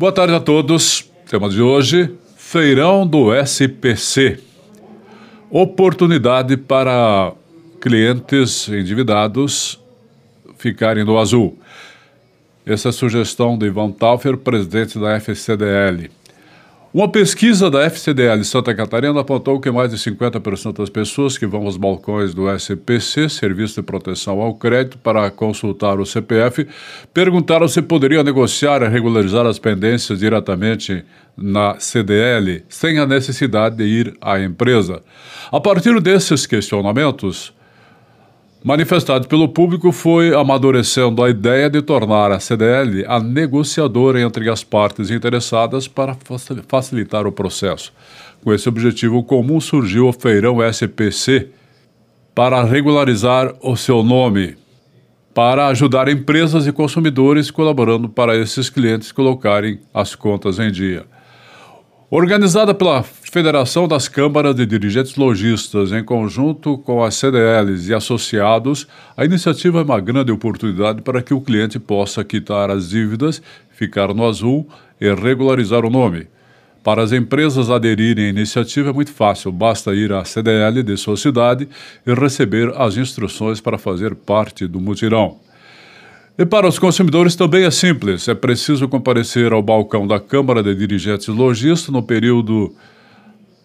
Boa tarde a todos. Tema de hoje: Feirão do SPC. Oportunidade para clientes endividados ficarem no azul. Essa é a sugestão de Ivan Taufer, presidente da FCDL. Uma pesquisa da FCDL Santa Catarina apontou que mais de 50% das pessoas que vão aos balcões do SPC, Serviço de Proteção ao Crédito, para consultar o CPF, perguntaram se poderiam negociar e regularizar as pendências diretamente na CDL, sem a necessidade de ir à empresa. A partir desses questionamentos, manifestado pelo público foi amadurecendo a ideia de tornar a CDL a negociadora entre as partes interessadas para facilitar o processo. Com esse objetivo comum surgiu o Feirão SPC para regularizar o seu nome, para ajudar empresas e consumidores colaborando para esses clientes colocarem as contas em dia. Organizada pela Federação das Câmaras de Dirigentes Logistas, em conjunto com as CDLs e associados, a iniciativa é uma grande oportunidade para que o cliente possa quitar as dívidas, ficar no azul e regularizar o nome. Para as empresas aderirem à iniciativa é muito fácil, basta ir à CDL de sua cidade e receber as instruções para fazer parte do mutirão. E para os consumidores também é simples. É preciso comparecer ao balcão da Câmara de Dirigentes Logistas no período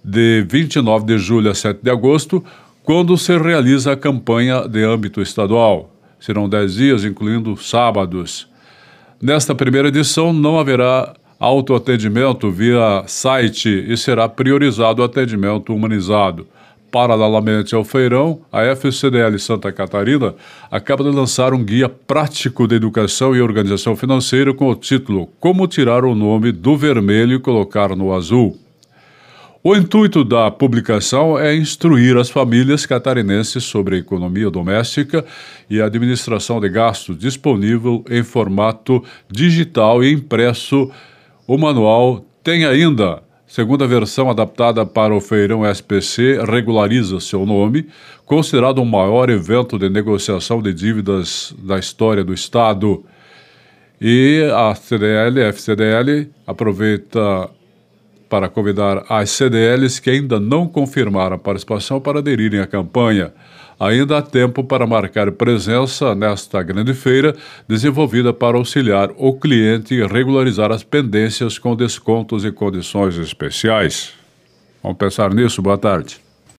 de 29 de julho a 7 de agosto, quando se realiza a campanha de âmbito estadual. Serão 10 dias, incluindo sábados. Nesta primeira edição, não haverá autoatendimento via site e será priorizado o atendimento humanizado. Paralelamente ao feirão, a FCDL Santa Catarina acaba de lançar um guia prático de educação e organização financeira com o título Como tirar o nome do vermelho e colocar no azul. O intuito da publicação é instruir as famílias catarinenses sobre a economia doméstica e a administração de gastos disponível em formato digital e impresso. O manual tem ainda Segunda versão adaptada para o feirão SPC regulariza seu nome, considerado o maior evento de negociação de dívidas da história do Estado. E a CDL, a FCDL, aproveita para convidar as CDLs que ainda não confirmaram a participação para aderirem à campanha. Ainda há tempo para marcar presença nesta grande feira, desenvolvida para auxiliar o cliente e regularizar as pendências com descontos e condições especiais. Vamos pensar nisso? Boa tarde.